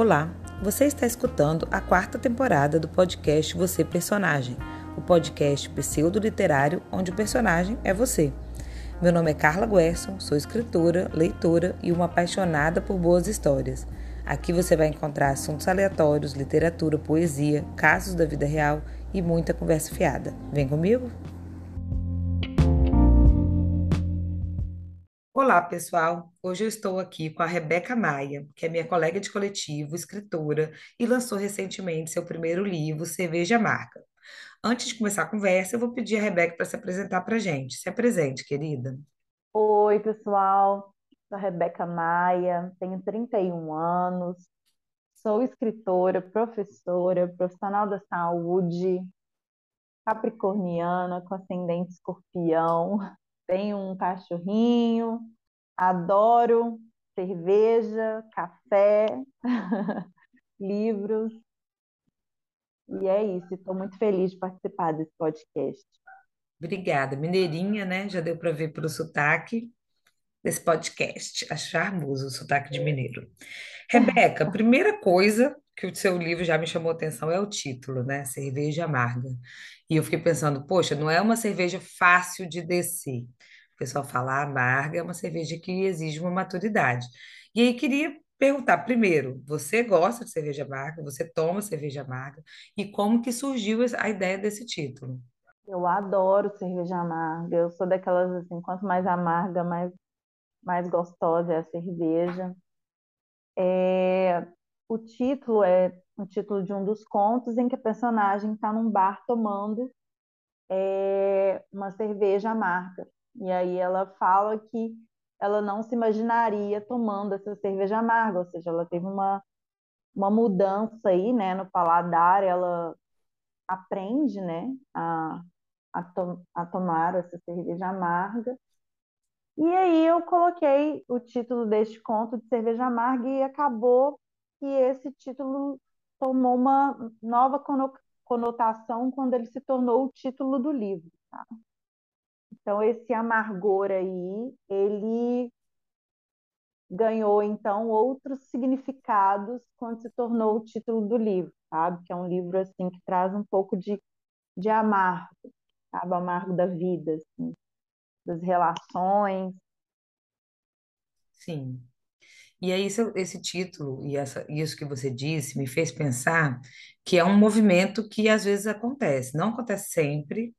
Olá, você está escutando a quarta temporada do podcast Você Personagem, o podcast pseudo-literário onde o personagem é você. Meu nome é Carla Guerson, sou escritora, leitora e uma apaixonada por boas histórias. Aqui você vai encontrar assuntos aleatórios, literatura, poesia, casos da vida real e muita conversa fiada. Vem comigo? Olá, pessoal! Hoje eu estou aqui com a Rebeca Maia, que é minha colega de coletivo, escritora, e lançou recentemente seu primeiro livro, Cerveja Marca. Antes de começar a conversa, eu vou pedir a Rebeca para se apresentar para a gente. Se apresente, querida. Oi, pessoal. Sou a Rebeca Maia, tenho 31 anos, sou escritora, professora, profissional da saúde, capricorniana, com ascendente escorpião, tenho um cachorrinho, adoro cerveja, café, livros. E é isso, estou muito feliz de participar desse podcast. Obrigada. Mineirinha, né? Já deu para ver pelo sotaque desse podcast. Acho charmoso o sotaque de mineiro. Rebeca, primeira coisa que o seu livro já me chamou atenção é o título, né? Cerveja Amarga. E eu fiquei pensando, poxa, não é uma cerveja fácil de descer. O pessoal fala amarga, é uma cerveja que exige uma maturidade. E aí queria perguntar primeiro, você gosta de cerveja amarga? Você toma cerveja amarga? E como que surgiu a ideia desse título? Eu adoro cerveja amarga. Eu sou daquelas assim, quanto mais amarga, mais mais gostosa é a cerveja. É, o título é o título de um dos contos em que a personagem está num bar tomando é, uma cerveja amarga. E aí ela fala que ela não se imaginaria tomando essa cerveja amarga, ou seja, ela teve uma, uma mudança aí, né, no paladar, ela aprende, né, a, a, to a tomar essa cerveja amarga. E aí eu coloquei o título deste conto de Cerveja Amarga e acabou que esse título tomou uma nova conotação quando ele se tornou o título do livro. Tá? Então, esse amargor aí, ele ganhou, então, outros significados quando se tornou o título do livro, sabe? Que é um livro, assim, que traz um pouco de, de amargo, sabe? Amargo da vida, assim, das relações. Sim. E aí, esse, esse título e essa, isso que você disse me fez pensar que é um movimento que às vezes acontece. Não acontece sempre,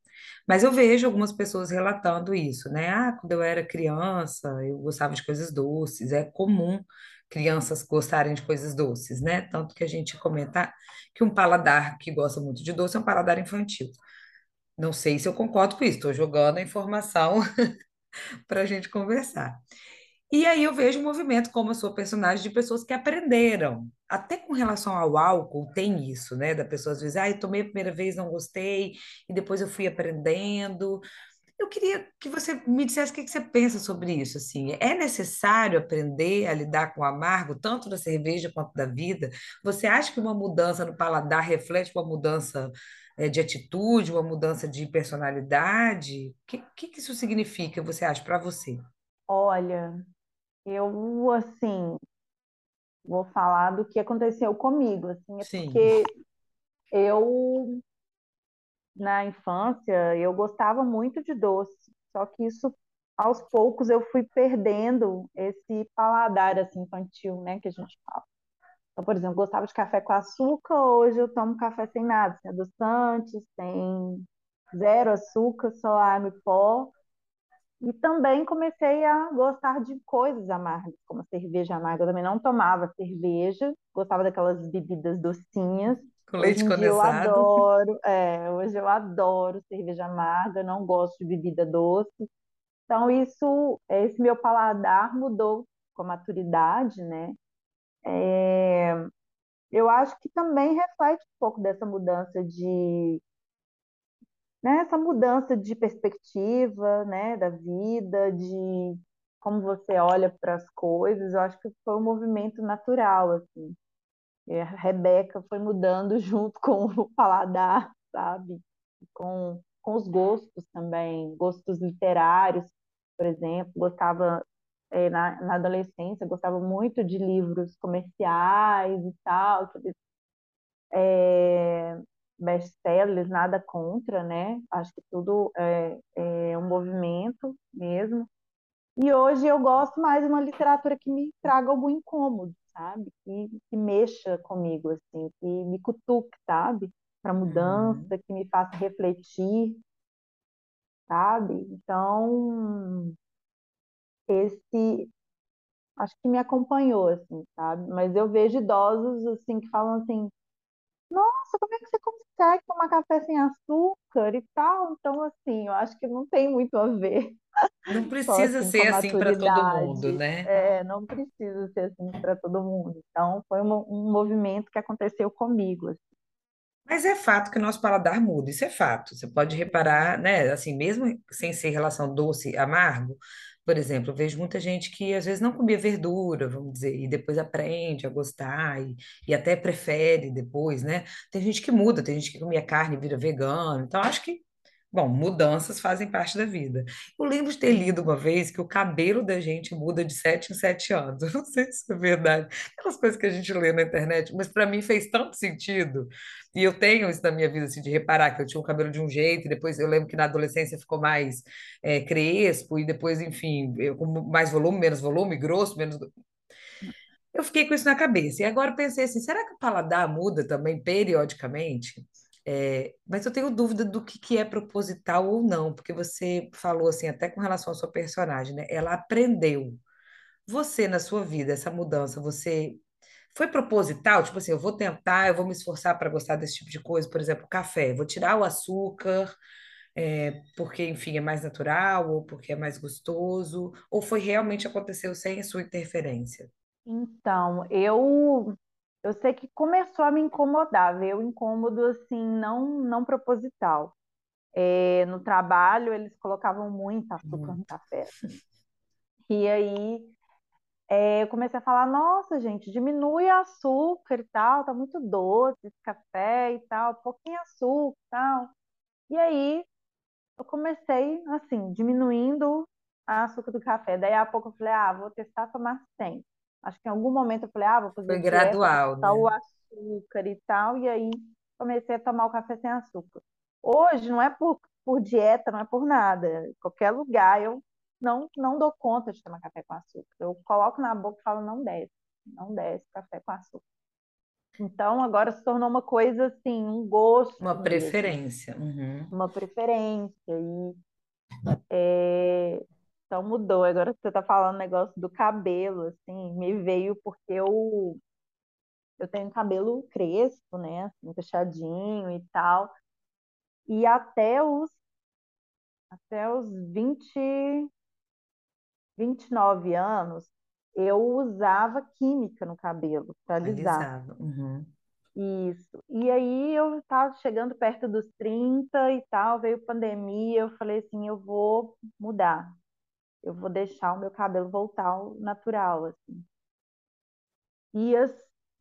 mas eu vejo algumas pessoas relatando isso, né? Ah, quando eu era criança, eu gostava de coisas doces. É comum crianças gostarem de coisas doces, né? Tanto que a gente comenta que um paladar que gosta muito de doce é um paladar infantil. Não sei se eu concordo com isso, estou jogando a informação para a gente conversar. E aí eu vejo um movimento como a sua personagem de pessoas que aprenderam. Até com relação ao álcool, tem isso, né? Da pessoa às vezes, ah, eu tomei a primeira vez, não gostei, e depois eu fui aprendendo. Eu queria que você me dissesse o que você pensa sobre isso, assim. É necessário aprender a lidar com o amargo, tanto da cerveja quanto da vida? Você acha que uma mudança no paladar reflete uma mudança eh, de atitude, uma mudança de personalidade? O que que isso significa, você acha, para você? Olha, eu, assim, vou falar do que aconteceu comigo, assim, é Sim. porque eu, na infância, eu gostava muito de doce, só que isso, aos poucos, eu fui perdendo esse paladar, assim, infantil, né, que a gente fala. Então, por exemplo, gostava de café com açúcar, hoje eu tomo café sem nada, sem adoçante, sem zero açúcar, só água e pó. E também comecei a gostar de coisas amargas, como a cerveja amarga. Eu também não tomava cerveja, gostava daquelas bebidas docinhas. Com Hoje leite em dia eu condensado? adoro, é, hoje eu adoro cerveja amarga, não gosto de bebida doce. Então isso, esse meu paladar mudou com a maturidade, né? É, eu acho que também reflete um pouco dessa mudança de né, essa mudança de perspectiva, né, da vida, de como você olha para as coisas, eu acho que foi um movimento natural, assim. E a Rebeca foi mudando junto com o paladar, sabe? Com, com os gostos também, gostos literários, por exemplo, gostava é, na, na adolescência, gostava muito de livros comerciais e tal, é, best-sellers, nada contra, né? Acho que tudo é, é um movimento mesmo. E hoje eu gosto mais de uma literatura que me traga algum incômodo, sabe? Que, que mexa comigo, assim, que me cutuque, sabe? Para Uhum. mudança, que me faça refletir, sabe? Então, esse acho que me acompanhou, assim, sabe? Mas eu vejo idosos, assim, que falam assim, nossa, como é que você consegue tomar café sem açúcar e tal? Então, assim, eu acho que não tem muito a ver Não precisa assim, ser assim para todo mundo, né? É, não precisa ser assim para todo mundo. Então, foi um, um movimento que aconteceu comigo, assim. Mas é fato que o nosso paladar muda, isso é fato. Você pode reparar, né? Assim, mesmo sem ser relação doce-amargo, por exemplo, eu vejo muita gente que às vezes não comia verdura, vamos dizer, e depois aprende a gostar e, e até prefere depois, né? Tem gente que muda, tem gente que comia carne e vira vegano. Então, acho que Bom, mudanças fazem parte da vida. Eu lembro de ter lido uma vez que o cabelo da gente muda de sete em sete anos. Eu não sei se é verdade. Aquelas coisas que a gente lê na internet, mas para mim fez tanto sentido. E eu tenho isso na minha vida, assim, de reparar que eu tinha o cabelo de um jeito, e depois eu lembro que na adolescência ficou mais é, crespo, e depois, enfim, eu, com mais volume, menos volume, grosso, menos. Eu fiquei com isso na cabeça. E agora pensei assim: será que o paladar muda também periodicamente? É, mas eu tenho dúvida do que, que é proposital ou não, porque você falou assim, até com relação à sua personagem, né? Ela aprendeu. Você, na sua vida, essa mudança, você foi proposital? Tipo assim, eu vou tentar, eu vou me esforçar para gostar desse tipo de coisa, por exemplo, café, vou tirar o açúcar, é, porque, enfim, é mais natural, ou porque é mais gostoso, ou foi realmente aconteceu sem sua interferência? Então, eu eu sei que começou a me incomodar, veio incômodo assim, não não proposital. É, no trabalho, eles colocavam muito açúcar no café. E aí é, eu comecei a falar, nossa, gente, diminui açúcar e tal, tá muito doce esse café e tal, pouquinho açúcar e tal. E aí eu comecei, assim, diminuindo o açúcar do café. Daí a pouco eu falei, ah, vou testar tomar sem. Acho que em algum momento eu falei, ah, vou fazer Foi dieta, gradual, né? o açúcar e tal. E aí comecei a tomar o café sem açúcar. Hoje não é por, por dieta, não é por nada. Em qualquer lugar eu não, não dou conta de tomar café com açúcar. Eu coloco na boca e falo, não desce, não desce café com açúcar. Então agora se tornou uma coisa assim, um Uma gosto mesmo, preferência. Uhum. uma preferência. E é, então mudou. Agora que você está falando negócio do cabelo, assim, me veio porque eu, eu tenho cabelo crespo, né? Assim, fechadinho e tal. E até os, até os vinte vinte e nove anos, eu usava química no cabelo para alisar. Uhum. Isso. E aí eu estava chegando perto dos 30 e tal, veio pandemia, eu falei assim, eu vou mudar. Eu vou deixar o meu cabelo voltar ao natural, assim. E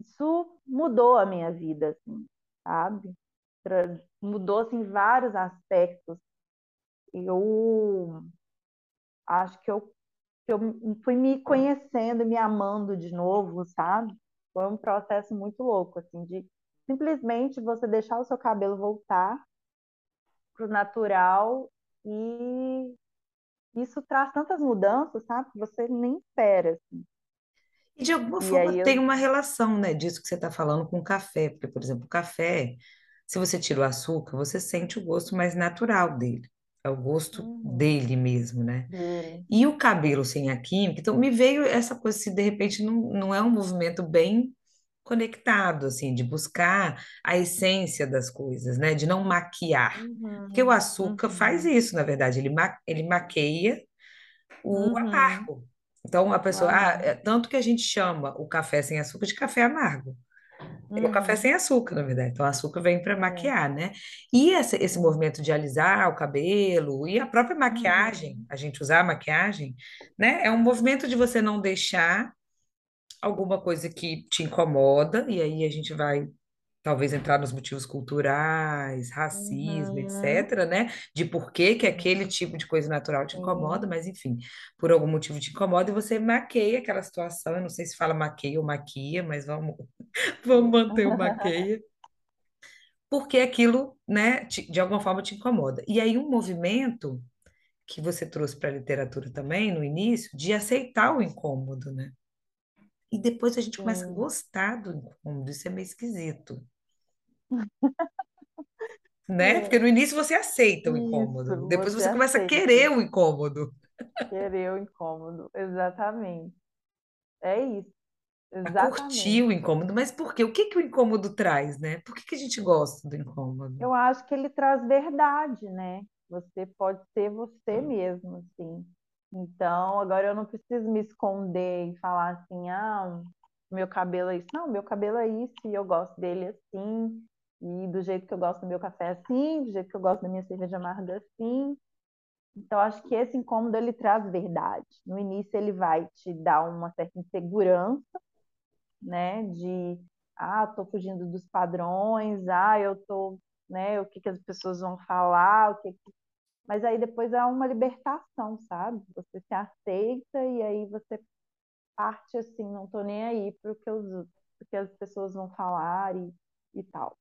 isso mudou a minha vida, assim, sabe? Mudou, assim, vários aspectos. Eu acho que eu, que eu fui me conhecendo, me amando de novo, sabe? Foi um processo muito louco, assim, de simplesmente você deixar o seu cabelo voltar pro natural e isso traz tantas mudanças, sabe? Que você nem espera. assim. E de alguma E forma tem eu. uma relação, né, disso que você está falando com o café, porque, por exemplo, o café, se você tira o açúcar, você sente o gosto mais natural dele, é o gosto Uhum, dele mesmo, né? dele. E o cabelo sem a química, então me veio essa coisa, se de repente não, não é um movimento bem conectado, assim, de buscar a essência das coisas, né, de não maquiar. Porque o Uhum, açúcar faz uhum, isso, na verdade, ele, ma ele maqueia o uhum, amargo. Então, a pessoa, ah, é tanto que a gente chama o café sem açúcar de café amargo. É o café uhum, sem açúcar, na verdade. Então, o açúcar vem para é, maquiar, né? E esse é, movimento de alisar o cabelo e a própria maquiagem, uhum, a gente usar a maquiagem, né? É um movimento de você não deixar alguma coisa que te incomoda, e aí a gente vai talvez entrar nos motivos culturais, racismo, Uhum, etc., né? De por que que aquele tipo de coisa natural te incomoda, sim. mas enfim, por algum motivo te incomoda e você maqueia aquela situação. Eu não sei se fala maqueia ou maquia, mas vamos, vamos manter o maqueia, porque aquilo, né, te- de alguma forma te incomoda. E aí um movimento que você trouxe para a literatura também no início, de aceitar o incômodo, né? E depois a gente começa a Sim, gostar do incômodo, isso é meio esquisito. né? Porque é, no início você aceita o incômodo, isso, depois você você começa a querer aceita. o incômodo, Querer o incômodo, exatamente. É isso, a curtir exatamente. o incômodo. Mas por quê? O que que o incômodo traz, né? Por que que a gente gosta do incômodo? Eu acho que ele traz verdade, né? Você pode ser você mesmo, assim. Então, agora eu não preciso me esconder e falar assim, ah, meu cabelo é isso. Não, meu cabelo é isso e eu gosto dele assim. E do jeito que eu gosto do meu café é assim, do jeito que eu gosto da minha cerveja amarga é assim. Então, acho que esse incômodo ele traz verdade. No início, ele vai te dar uma certa insegurança, né? De, ah, tô fugindo dos padrões, ah, eu tô, né? O que que as pessoas vão falar, o que que... Mas aí depois há uma libertação, sabe? Você se aceita e aí você parte assim, não tô nem aí para o que, os, pro que as pessoas vão falar e, e tal.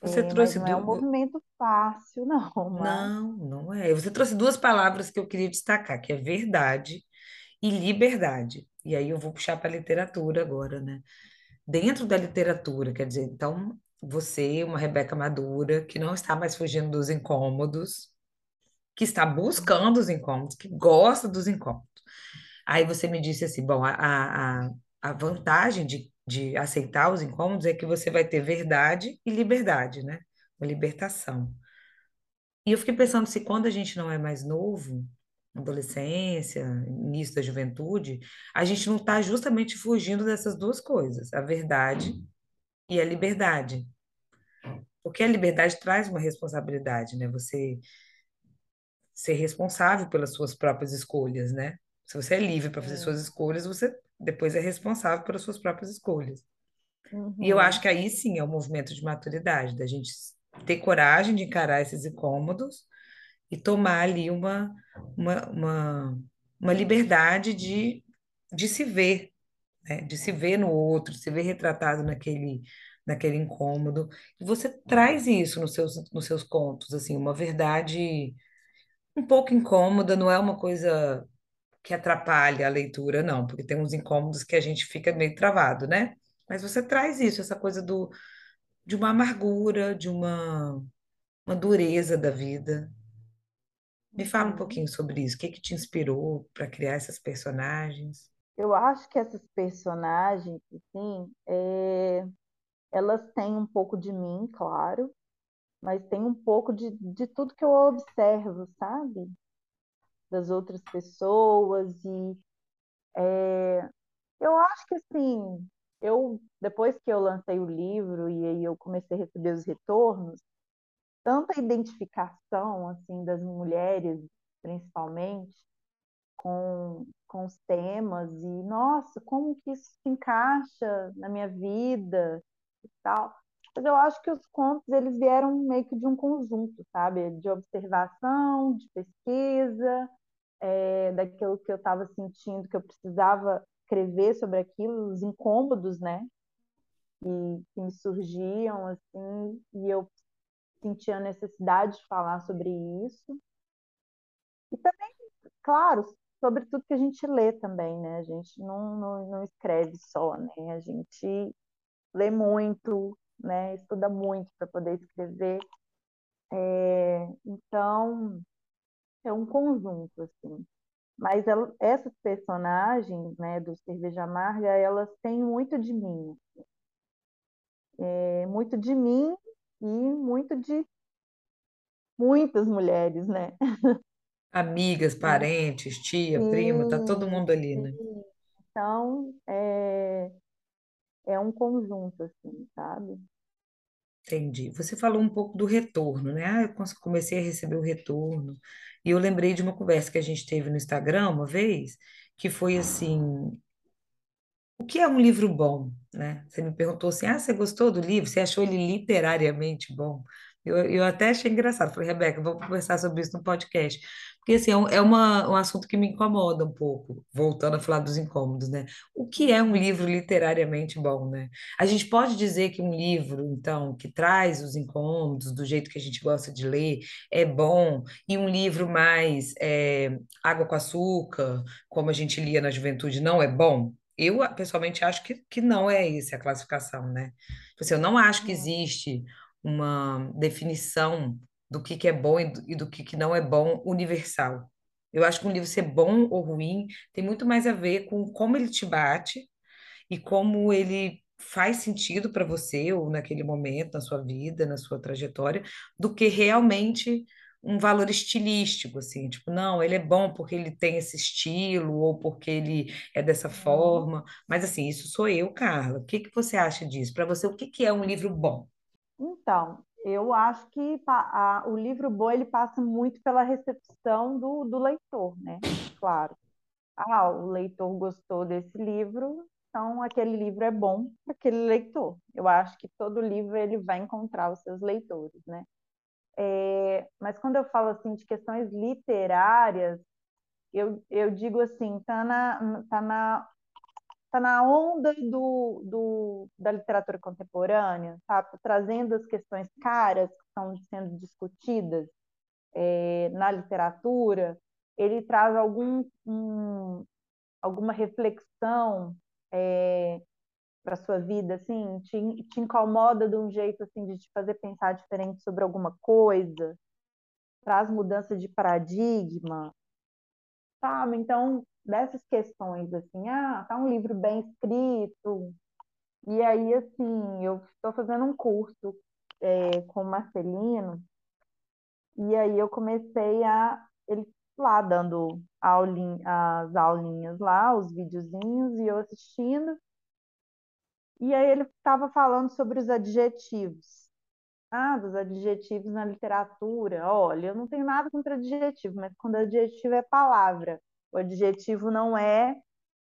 Você É, trouxe não é um movimento fácil, não, mas Não, não é. Você trouxe duas palavras que eu queria destacar, que é verdade e liberdade. E aí eu vou puxar para a literatura agora, né? Dentro da literatura, quer dizer, então você, uma Rebeca madura, que não está mais fugindo dos incômodos, que está buscando os incômodos, que gosta dos incômodos. Aí você me disse assim, bom, a, a, a vantagem de, de aceitar os incômodos é que você vai ter verdade e liberdade, né? Uma libertação. E eu fiquei pensando se quando a gente não é mais novo, adolescência, início da juventude, a gente não está justamente fugindo dessas duas coisas, a verdade e a liberdade. Porque a liberdade traz uma responsabilidade, né? Você ser responsável pelas suas próprias escolhas, né? Se você é livre para fazer suas sim. escolhas, você depois é responsável pelas suas próprias escolhas. E eu acho Uhum. que aí sim é um movimento de maturidade, da gente ter coragem de encarar esses incômodos e tomar ali uma, uma, uma, uma liberdade de, de se ver, né? De se ver no outro, se ver retratado naquele, naquele incômodo. E você traz isso nos seus, nos seus contos, assim, uma verdade um pouco incômoda, não é uma coisa que atrapalha a leitura, não, porque tem uns incômodos que a gente fica meio travado, né? Mas você traz isso, essa coisa do, de uma amargura, de uma, uma dureza da vida. Me fala um Uhum. pouquinho sobre isso. O que que te inspirou para criar essas personagens? Eu acho que essas personagens, assim, é, elas têm um pouco de mim, claro, mas tem um pouco de, de tudo que eu observo, sabe? Das outras pessoas. E eu acho que, assim, eu, depois que eu lancei o livro e aí eu comecei a receber os retornos, tanta identificação, assim, das mulheres, principalmente, com, com os temas e, nossa, como que isso se encaixa na minha vida e tal. Mas eu acho que os contos, eles vieram meio que de um conjunto, sabe? De observação, de pesquisa, é, daquilo que eu estava sentindo, que eu precisava escrever sobre aquilo, os incômodos, né? E que me surgiam, assim, e eu sentia a necessidade de falar sobre isso. E também Claro, sobre tudo que a gente lê também, né? A gente não, não, não escreve só, né? A gente lê muito, né? Estuda muito para poder escrever. É, então, é um conjunto, assim. Mas ela- essas personagens, né, do Cerveja Amarga, elas têm muito de mim. É, muito de mim e muito de muitas mulheres, né? Amigas, parentes, tia, prima, tá todo Sim, mundo ali, né? sim. Então, é, é um conjunto, assim, sabe? Entendi. Você falou um pouco do retorno, né? Ah, eu comecei a receber o retorno. E eu lembrei de uma conversa que a gente teve no Instagram uma vez, que foi assim, o que é um livro bom, né? Você me perguntou assim, ah, você gostou do livro? Você achou ele literariamente bom? Eu, eu até achei engraçado. Falei, Rebeca, vamos conversar sobre isso no podcast. Porque, assim, é, um, é uma, um assunto que me incomoda um pouco, voltando a falar dos incômodos, né? O que é um livro literariamente bom, né? A gente pode dizer que um livro, então, que traz os incômodos do jeito que a gente gosta de ler, é bom, e um livro mais é, água com açúcar, como a gente lia na juventude, não é bom? Eu, pessoalmente, acho que, que não é essa a classificação, né? Tipo Assim, eu não acho que Hum, existe uma definição do que, que é bom e do, que, que não é bom universal. Eu acho que um livro ser bom ou ruim tem muito mais a ver com como ele te bate e como ele faz sentido para você ou naquele momento, na sua vida, na sua trajetória, do que realmente um valor estilístico, assim, tipo, não, ele é bom porque ele tem esse estilo ou porque ele é dessa hum. forma, mas assim, isso sou eu, Carla. O que que você acha disso? Para você, o que que é um livro bom? Então, eu acho que a- o livro bom ele passa muito pela recepção do, do leitor, né? Claro. Ah, o leitor gostou desse livro, então aquele livro é bom para aquele leitor. Eu acho que todo livro ele vai encontrar os seus leitores, né? É, mas quando eu falo assim de questões literárias, eu, eu digo assim, tá na, tá na, tá na onda do, do, da literatura contemporânea, tá? Trazendo as questões caras que estão sendo discutidas é, na literatura, ele traz algum, um, alguma reflexão é, para sua vida, assim, te, te incomoda de um jeito assim de te fazer pensar diferente sobre alguma coisa, traz mudança de paradigma, sabe? Então, dessas questões assim, ah, tá um livro bem escrito, e aí assim, eu estou fazendo um curso é, com o Marcelino, e aí eu comecei a ele lá dando aulin, as aulinhas lá, os videozinhos, e eu assistindo, e aí ele estava falando sobre os adjetivos. Ah, dos adjetivos na literatura. Olha, eu não tenho nada contra adjetivo, mas quando adjetivo é palavra, o adjetivo não é,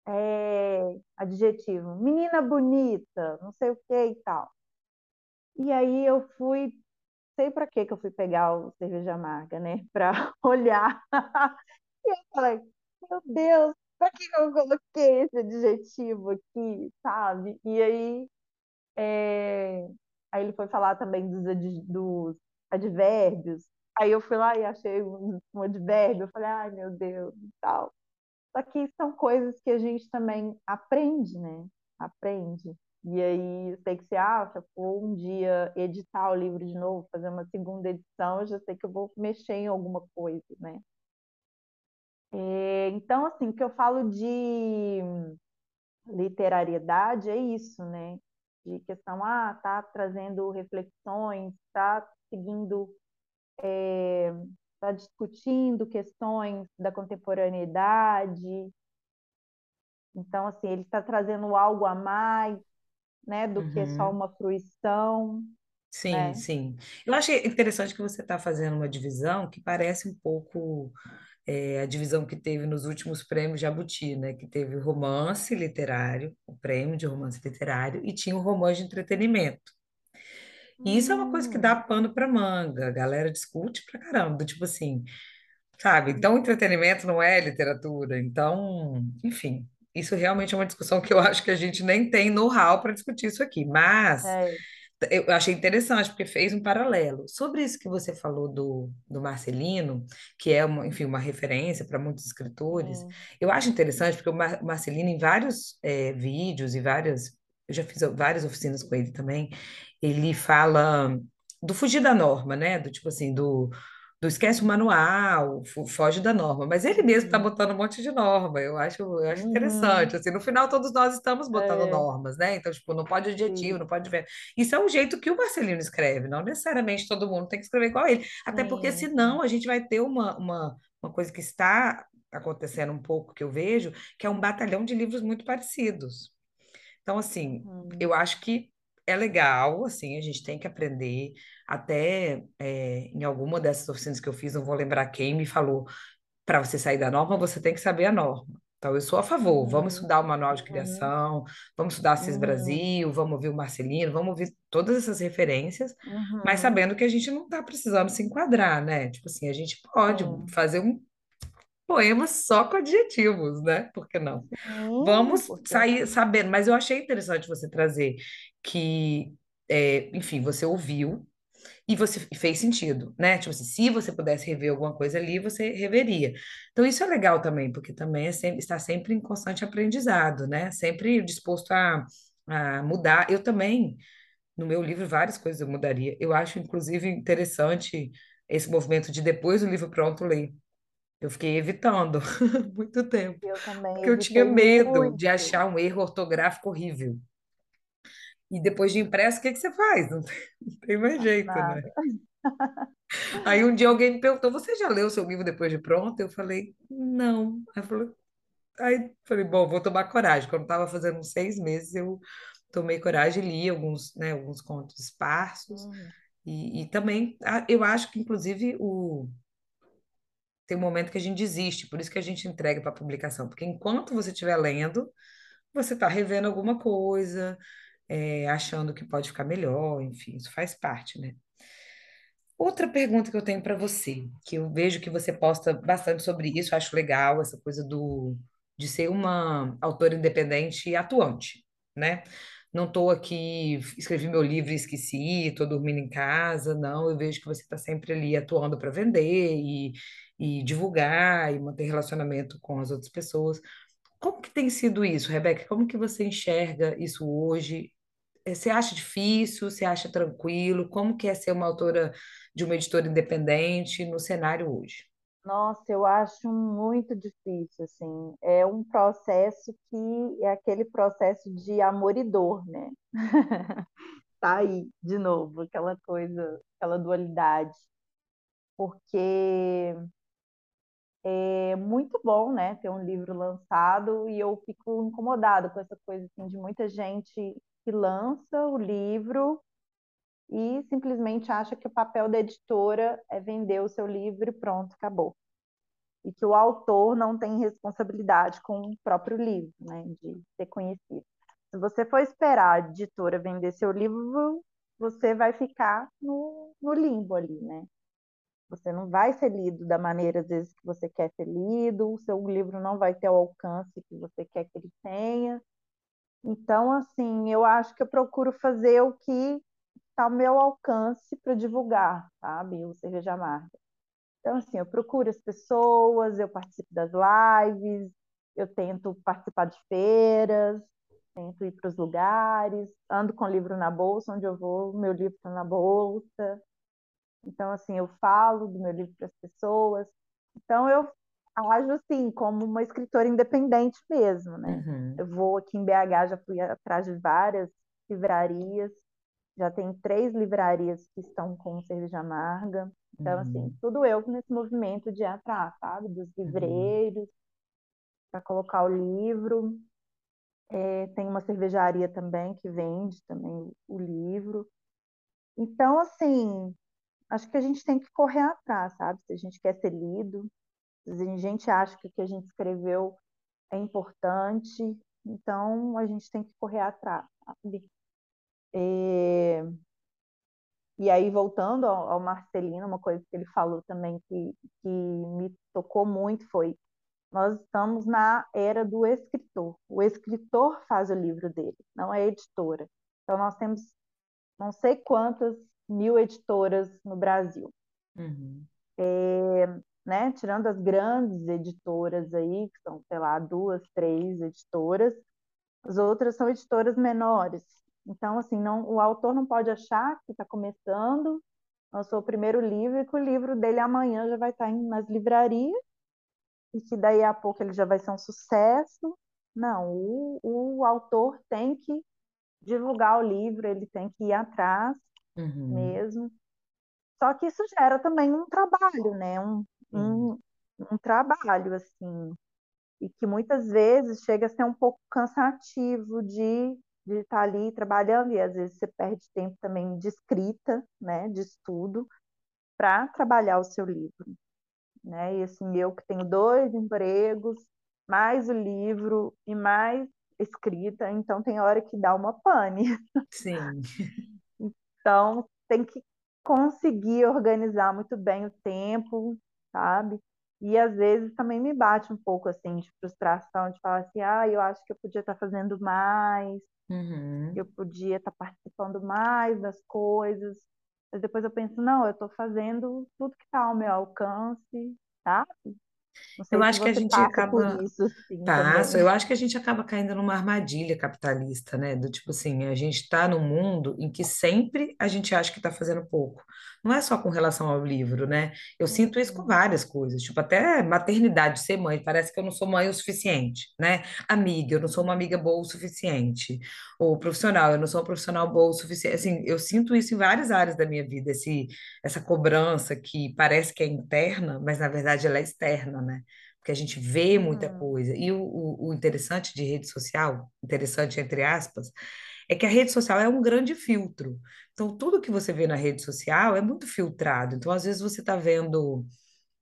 é adjetivo. Menina bonita, não sei o que e tal. E aí eu fui, sei para que que eu fui pegar o cerveja amarga, né? Para olhar. E eu falei, meu Deus, para que eu coloquei esse adjetivo aqui, sabe? E aí É, Aí ele foi falar também dos, ad- dos advérbios. Aí eu fui lá e achei um, um advérbio. Eu falei, ai meu Deus, e tal. Só que são coisas que a gente também aprende, né? Aprende. E aí, sei que você acha, for um dia editar o livro de novo, fazer uma segunda edição, eu já sei que eu vou mexer em alguma coisa, né? É, então, assim, o que eu falo de literariedade é isso, né? De questão, ah, tá trazendo reflexões, tá seguindo, tá discutindo questões da contemporaneidade. Então, assim, ele está trazendo algo a mais, né, do que só Uhum. uma fruição, Sim, né? sim. Eu achei interessante que você está fazendo uma divisão que parece um pouco é, a divisão que teve nos últimos prêmios Jabuti, né? Que teve o romance literário, o prêmio de romance literário, e tinha o romance de entretenimento. E isso é uma coisa que dá Hum, pano para manga, a galera discute pra caramba, do tipo assim, sabe? Então, entretenimento não é literatura, então, enfim. Isso realmente é uma discussão que eu acho que a gente nem tem know-how para discutir isso aqui, mas é, eu achei interessante, porque fez um paralelo. Sobre isso que você falou do, do Marcelino, que é, uma, enfim, uma referência para muitos escritores, sim. eu acho interessante, porque o Mar- Marcelino, em vários eh, vídeos e várias. Eu já fiz várias oficinas com ele também. Ele fala do fugir da norma, né? Do tipo assim, do, do esquece o manual, foge da norma. Mas ele mesmo está Uhum, botando um monte de norma. Eu acho, eu acho interessante. uhum, Assim, no final, todos nós estamos botando é, normas, né? Então, tipo, não pode adjetivo, sim, não pode ver. Isso é o jeito que o Marcelino escreve, não necessariamente todo mundo tem que escrever igual ele. Até porque, sim, senão, a gente vai ter uma, uma, uma coisa que está acontecendo um pouco, que eu vejo, que é um batalhão de livros muito parecidos. Então, assim, eu acho que é legal, assim, a gente tem que aprender. Até é, em alguma dessas oficinas que eu fiz, não vou lembrar quem me falou, para você sair da norma, você tem que saber a norma. Então, eu sou a favor. Vamos Uhum, estudar o manual de uhum, criação, vamos estudar Assis uhum, Brasil, vamos ouvir o Marcelino, vamos ouvir todas essas referências, mas uhum. sabendo que a gente não está precisando se enquadrar, né? Tipo assim, a gente pode Sim, fazer um poema só com adjetivos, né? Por que não? Vamos sair sabendo, mas eu achei interessante você trazer que, é, enfim, você ouviu e você e fez sentido, né? Tipo assim, se você pudesse rever alguma coisa ali, você reveria. Então isso é legal também, porque também é sempre, está sempre em constante aprendizado, né? Sempre disposto a, a mudar. Eu também, no meu livro, várias coisas eu mudaria. Eu acho, inclusive, interessante esse movimento de depois do livro pronto ler. Eu fiquei evitando muito tempo, Eu também porque eu tinha medo de muito. achar um erro ortográfico horrível. E depois de impresso, o que que você faz? Não tem, não tem mais jeito, né? Nada. Aí um dia alguém me perguntou: Você já leu o seu livro depois de pronto? Eu falei: Não. Aí, falou, aí falei: Bom, vou tomar coragem. Quando estava fazendo uns seis meses, eu tomei coragem e li alguns, né, alguns contos esparsos. Uhum. E, e também, eu acho que, inclusive, o, tem um momento que a gente desiste, por isso que a gente entrega para publicação. Porque enquanto você estiver lendo, você está revendo alguma coisa, é, achando que pode ficar melhor, enfim, isso faz parte, né? Outra pergunta que eu tenho para você, que eu vejo que você posta bastante sobre isso, acho legal essa coisa do de ser uma autora independente e atuante, né? Não estou aqui, escrevi meu livro e esqueci, estou dormindo em casa, não, eu vejo que você está sempre ali atuando para vender e, e divulgar e manter relacionamento com as outras pessoas. Como que tem sido isso, Rebeca? Como que você enxerga isso hoje? Eh, Você acha difícil? Você acha tranquilo? Como que é ser uma autora de uma editora independente no cenário hoje? Nossa, eu acho muito difícil, assim. É um processo que é aquele processo de amor e dor, né? Tá aí, de novo, aquela coisa, aquela dualidade. Porque é muito bom, né, ter um livro lançado e eu fico incomodada com essa coisa, assim, de muita gente que lança o livro e simplesmente acha que o papel da editora é vender o seu livro e pronto, acabou. E que o autor não tem responsabilidade com o próprio livro, né, de ser conhecido. Se você for esperar a editora vender seu livro, você vai ficar no, no limbo ali, né? Você não vai ser lido da maneira, às vezes, que você quer ser lido, o seu livro não vai ter o alcance que você quer que ele tenha. Então, assim, eu acho que eu procuro fazer o que está ao meu alcance para divulgar, sabe? O Cerveja Amarga. Então, assim, eu procuro as pessoas, eu participo das lives, eu tento participar de feiras, tento ir para os lugares, ando com o livro na bolsa, onde eu vou, meu livro está na bolsa. Então, assim, eu falo do meu livro para as pessoas. Então, eu ajo, assim, como uma escritora independente mesmo, né? Uhum, Eu vou aqui em BH, já fui atrás de várias livrarias, já tem três livrarias que estão com cerveja amarga. Então, assim, uhum, tudo eu nesse movimento de atrás, sabe? Dos uhum, livreiros, para colocar o livro. É, tem uma cervejaria também que vende também o livro. Então, assim, acho que a gente tem que correr atrás, sabe? Se a gente quer ser lido, a gente acha que o que a gente escreveu é importante, então a gente tem que correr atrás? É, E aí, voltando ao, ao Marcelino, uma coisa que ele falou também que, que me tocou muito foi: nós estamos na era do escritor. O escritor faz o livro dele, não é a editora. Então, nós temos não sei quantas mil editoras no Brasil, uhum, né? Tirando as grandes editoras aí, que são, sei lá, duas, três editoras, as outras são editoras menores. Então, assim, não, o autor não pode achar que está começando lançou o primeiro livro e que o livro dele amanhã já vai estar nas livrarias e que daí a pouco ele já vai ser um sucesso. Não, o, o autor tem que divulgar o livro, ele tem que ir atrás uhum, mesmo. Só que isso gera também um trabalho, né? Um, um, um trabalho, assim, e que muitas vezes chega a ser um pouco cansativo de, de estar ali trabalhando, e às vezes você perde tempo também de escrita, né? De estudo, para trabalhar o seu livro né? E assim, eu que tenho dois empregos, mais o livro e mais escrita, então tem hora que dá uma pane. Sim. Então tem que conseguir organizar muito bem o tempo, sabe? E às vezes também me bate um pouco assim de frustração, de falar assim, ah, eu acho que eu podia estar fazendo mais, Uhum. eu podia estar participando mais das coisas. Mas depois eu penso, não, eu estou fazendo tudo que está ao meu alcance, tá? Não Eu acho que a gente acaba. isso assim Passo, eu acho que a gente acaba caindo numa armadilha capitalista, né? Do tipo assim, a gente está num mundo em que sempre a gente acha que está fazendo pouco. Não é só com relação ao livro, né? Eu sinto isso com Uhum. várias coisas, tipo até maternidade, ser mãe, parece que eu não sou mãe o suficiente, né? Amiga, eu não sou uma amiga boa o suficiente. Ou profissional, eu não sou uma profissional boa o suficiente. Assim, eu sinto isso em várias áreas da minha vida, esse, essa cobrança que parece que é interna, mas na verdade ela é externa, né? porque a gente vê muita Uhum. coisa. E o, o, o interessante de rede social, interessante entre aspas, é que a rede social é um grande filtro. Então, tudo que você vê na rede social é muito filtrado. Então, às vezes, você está vendo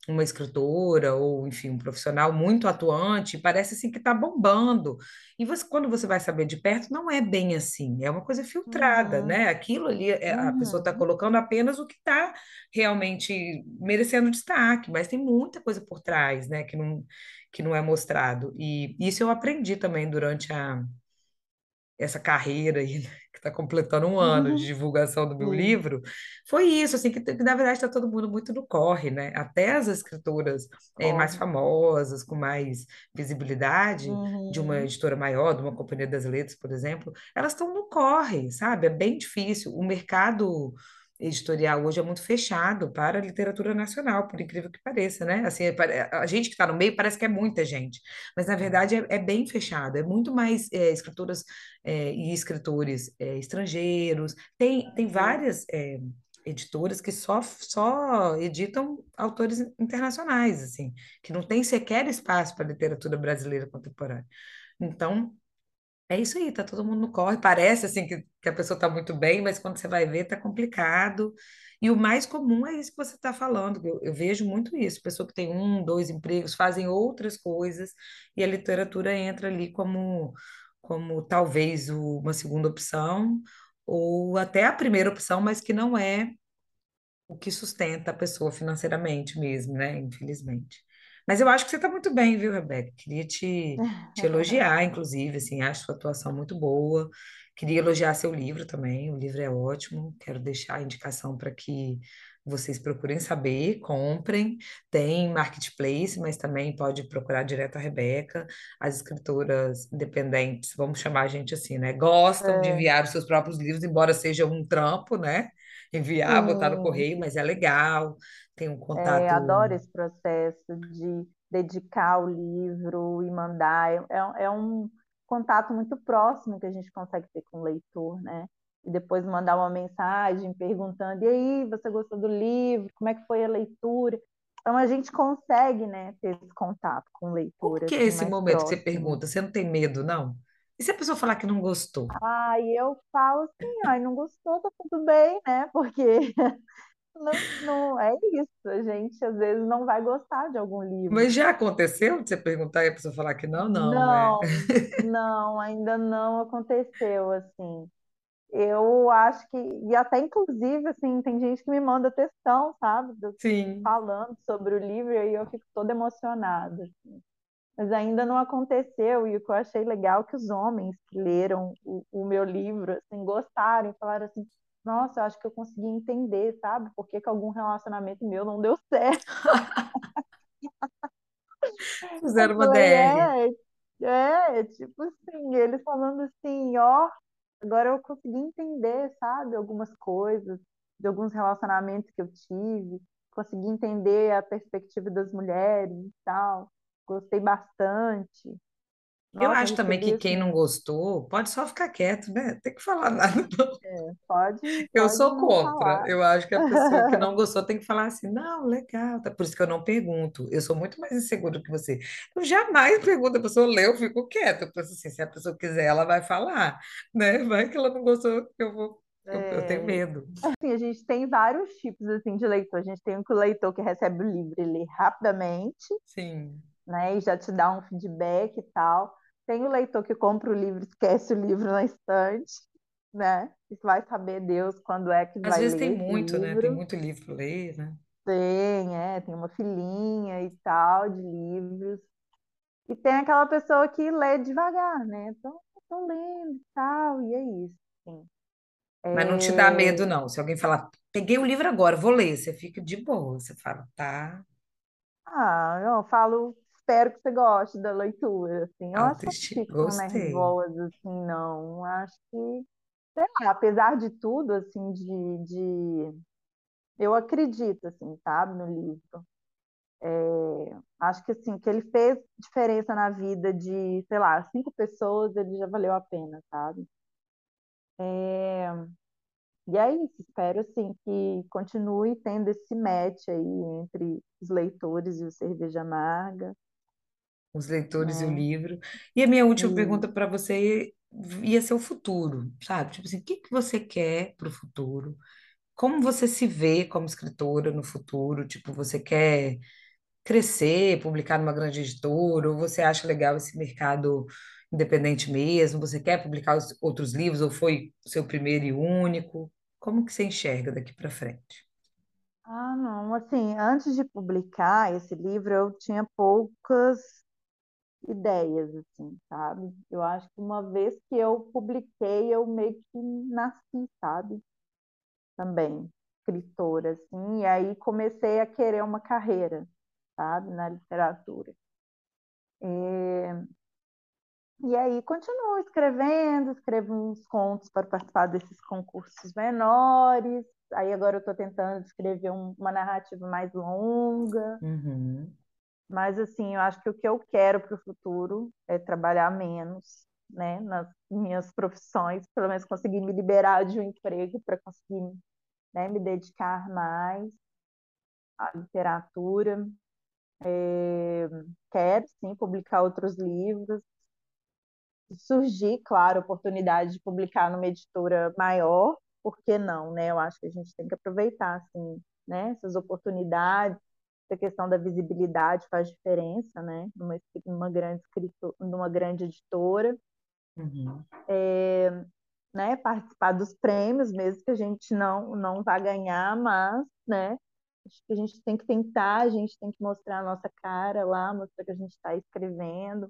uma escritora ou, enfim, um profissional muito atuante, parece assim que está bombando. E você, quando você vai saber de perto, não é bem assim, é uma coisa filtrada, Uhum. né? Aquilo ali, é- a pessoa está Uhum. colocando apenas o que está realmente merecendo destaque, mas tem muita coisa por trás, né, que não, que não é mostrado. E isso eu aprendi também durante a essa carreira aí, né, que está completando um ano de Uhum. divulgação do meu Sim, livro, foi isso, assim, que, que na verdade está todo mundo muito no corre, né? Até as escritoras eh, mais famosas, com mais visibilidade, de uma Uhum. editora maior, de uma Companhia das Letras, por exemplo, elas estão no corre, sabe? É bem difícil. O mercado editorial hoje é muito fechado para a literatura nacional, por incrível que pareça, né? Assim, é a gente que está no meio parece que é muita gente, mas na verdade é, é bem fechado, é muito mais eh, escritoras é, e escritores é, estrangeiros. Tem, tem várias é, editoras que só, só editam autores internacionais, assim, que não tem sequer espaço para literatura brasileira contemporânea. Então, é isso aí, tá todo mundo no corre. Parece assim que, que a pessoa está muito bem, mas quando você vai ver, tá complicado. E o mais comum é isso que você está falando, eu, eu vejo muito isso, pessoa que tem um, dois empregos, fazem outras coisas, e a literatura entra ali como, como talvez o- uma segunda opção, ou até a primeira opção, mas que não é o que sustenta a pessoa financeiramente mesmo, né? Infelizmente. Mas eu acho que você está muito bem, viu, Rebeca? Queria te, te elogiar, inclusive, assim, acho sua atuação muito boa. Queria elogiar seu livro também, o livro é ótimo. Quero deixar a indicação para que vocês procurem saber, comprem. Tem marketplace, mas também pode procurar direto a Rebeca. As escritoras independentes, vamos chamar a gente assim, né? Gostam de É, enviar os seus próprios livros, embora seja um trampo, né? Enviar, botar no sim, correio, mas é legal, tem um é, contato. adoro esse processo de dedicar o livro e mandar. É, é é um contato muito próximo que a gente consegue ter com o leitor, né? E depois mandar uma mensagem perguntando: e aí, você gostou do livro? Como é que foi a leitura? Então a gente consegue, né, ter esse contato com o Como leitor que é assim esse momento que você próximo. pergunta? Você não tem medo, não? E se a pessoa falar que não gostou? Aí eu falo assim, ai, não gostou, tá tudo bem, né? Porque não, não é isso. A gente às vezes não vai gostar de algum livro. Mas já aconteceu de você perguntar e a pessoa falar que não? Não, né? Não, não, ainda não aconteceu assim. Eu acho que, e até inclusive, assim, tem gente que me manda textão, sabe, do- Sim. falando sobre o livro, e aí eu fico toda emocionada. Mas ainda não aconteceu, e o que eu achei legal é que os homens que leram o, o meu livro, assim, gostaram, e falaram assim, nossa, eu acho que eu consegui entender, sabe, por que que algum relacionamento meu não deu certo. Fizeram uma DR. é, é, tipo assim, eles falando assim, ó, agora eu consegui entender, sabe, algumas coisas, de alguns relacionamentos que eu tive, consegui entender a perspectiva das mulheres e tal, gostei bastante. Eu Nossa, eu acho também que quem não gostou pode só ficar quieto, né? Tem que falar nada. não. é, pode, Eu pode sou não contra. falar. Eu acho que a pessoa que não gostou tem que falar assim, não, legal. Tá? Por isso que eu não pergunto. Eu sou muito mais insegura que você. Eu jamais pergunto, a pessoa lê, eu fico quieta. Eu penso assim, se a pessoa quiser, ela vai falar, né? Vai que ela não gostou, eu vou, eu, eu tenho É, medo. assim, a gente tem vários tipos assim de leitor. A gente tem o leitor que recebe o livro e lê rapidamente, Sim. Né? E já te dá um feedback e tal. Tem o leitor que compra o livro, esquece o livro na estante, né? E vai saber Deus quando é que Às vai vezes tem ler esse muito, né? Tem livro. muito livro para ler, né? Tem, é, tem uma filinha e tal de livros. E tem aquela pessoa que lê devagar, né? Então, tô lendo e tal, e é isso, assim. Mas não te dá É, medo, não. Se alguém falar, peguei o livro agora, vou ler, você fica de boa. Você fala, tá, Ah, eu falo, espero que você goste da leitura, assim. Eu acho que tão Gostei. nervosa, assim, não. Acho que, sei lá, apesar de tudo, assim, de, de... Eu acredito, assim, sabe, no livro. Acho que, assim, que ele fez diferença na vida de, sei lá, cinco pessoas, ele já valeu a pena, sabe? E é isso, espero, assim, que continue tendo esse match aí entre os leitores e o Cerveja Amarga, Os leitores e o né? livro. E a minha última pergunta para você ia ser o futuro, sabe? Tipo assim, o que que você quer para o futuro? Como você se vê como escritora no futuro? Tipo, você quer crescer, publicar numa grande editora, ou você acha legal esse mercado independente mesmo? Você quer publicar os outros livros, ou foi o seu primeiro e único? Como que você enxerga daqui para frente? Ah, não, assim, antes de publicar esse livro, eu tinha poucas ideias, assim, sabe? Eu acho que uma vez que eu publiquei, eu meio que nasci, sabe? Também, escritora, assim, e aí comecei a querer uma carreira, sabe? Na literatura. E aí continuo escrevendo, escrevo uns contos para participar desses concursos menores. Aí agora eu estou tentando escrever um- uma narrativa mais longa. Uhum, Mas assim, eu acho que o que eu quero para o futuro é trabalhar menos, né, nas minhas profissões, pelo menos conseguir me liberar de um emprego para conseguir, né, me dedicar mais à literatura. É, quero sim publicar outros livros. Surgir, claro, a oportunidade de publicar numa editora maior, por que não, né? Eu acho que a gente tem que aproveitar assim, né, essas oportunidades essa questão da visibilidade faz diferença, né? Numa, numa grande escritor, numa grande editora, uhum, né? Participar dos prêmios, mesmo que a gente não não vá ganhar, mas, né? Acho que a gente tem que tentar, a gente tem que mostrar a nossa cara lá, mostrar que a gente está escrevendo.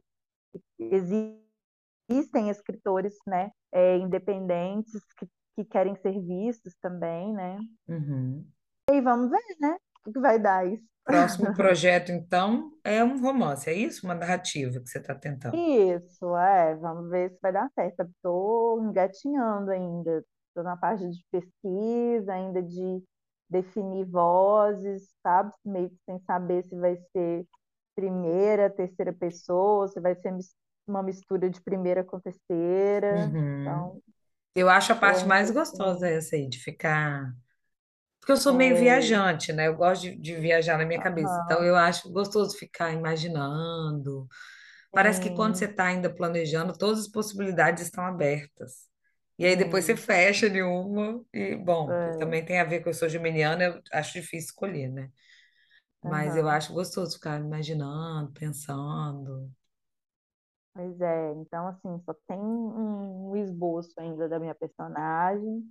Existem escritores, né? É, independentes que, que querem ser vistos também, né? uhum. E vamos ver, né? O que vai dar isso. Próximo projeto, então, é um romance, é isso? Uma narrativa que você está tentando. Isso, é, vamos ver se vai dar certo. Estou engatinhando ainda, estou na parte de pesquisa, ainda de definir vozes, sabe? Meio que sem saber se vai ser primeira, terceira pessoa, se vai ser uma mistura de primeira com terceira. Uhum. Então, Eu acho a parte mais gostosa essa aí, de ficar. Porque eu sou meio É, viajante, né? Eu gosto de, de viajar na minha cabeça. Então, aham, eu acho gostoso ficar imaginando. Parece que quando você sim, está ainda planejando, todas as possibilidades estão abertas. E aí depois você fecha de uma. E, bom, é, também tem a ver com eu sou geminiana, eu acho difícil escolher, né? Mas eu aham. acho gostoso ficar imaginando, pensando. Pois é, então assim, só tem um esboço ainda da minha personagem,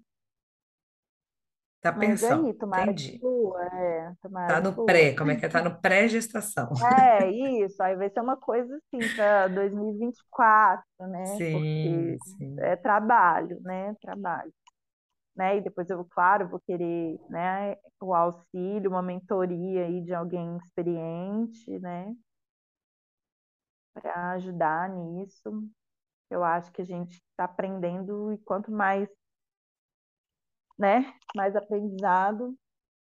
Tá mas pensando, aí, tomara que entendi. é, Tá tomara que no pré, como é que é? Tá no pré-gestação. É, isso, aí vai ser uma coisa assim para 2024, né? Sim, Porque sim. é trabalho, né? Trabalho, né? E depois eu, claro, vou querer, né, o auxílio, uma mentoria aí de alguém experiente, né, para ajudar nisso. Eu acho que a gente está aprendendo e quanto mais né? Mais aprendizado,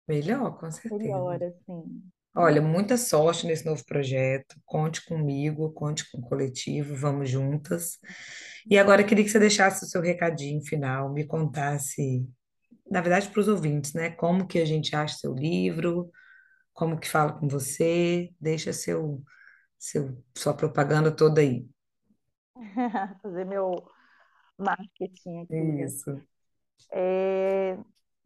Melhor, com certeza. melhor, assim. Olha, muita sorte nesse novo projeto. Conte comigo, conte com o coletivo, vamos juntas. E agora eu queria que você deixasse o seu recadinho final, me contasse, na verdade, para os ouvintes, né? Como que a gente acha seu livro, como que fala com você, deixa seu, seu, sua propaganda toda aí. Fazer meu marketing aqui? Isso. É,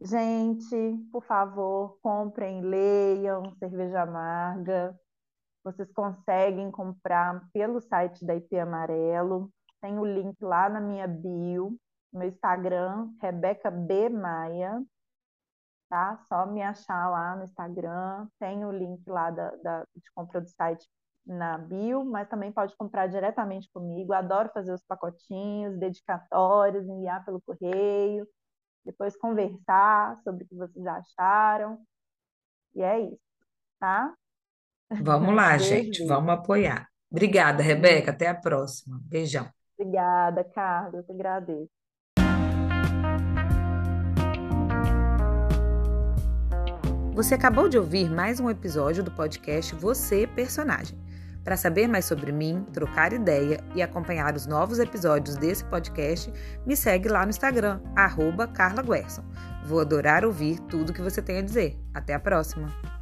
Gente, por favor, comprem, leiam Cerveja Amarga. vocês conseguem comprar pelo site da IP Amarelo. Tem o link lá na minha bio, meu Instagram, Rebeca B. Maia, tá? Só me achar lá no Instagram. Tem o link lá da, da, de compra do site na bio, mas também pode comprar diretamente comigo. Adoro fazer os pacotinhos, dedicatórios, enviar pelo correio, depois conversar sobre o que vocês acharam. E é isso, tá? Vamos lá, gente, vamos apoiar. Obrigada, Rebeca. Até a próxima. Beijão. Obrigada, Carlos. Eu te agradeço. Você acabou de ouvir mais um episódio do podcast Você Personagem. Para saber mais sobre mim, trocar ideia e acompanhar os novos episódios desse podcast, me segue lá no Instagram, arroba Carla Guerson. Vou adorar ouvir tudo que você tem a dizer. Até a próxima!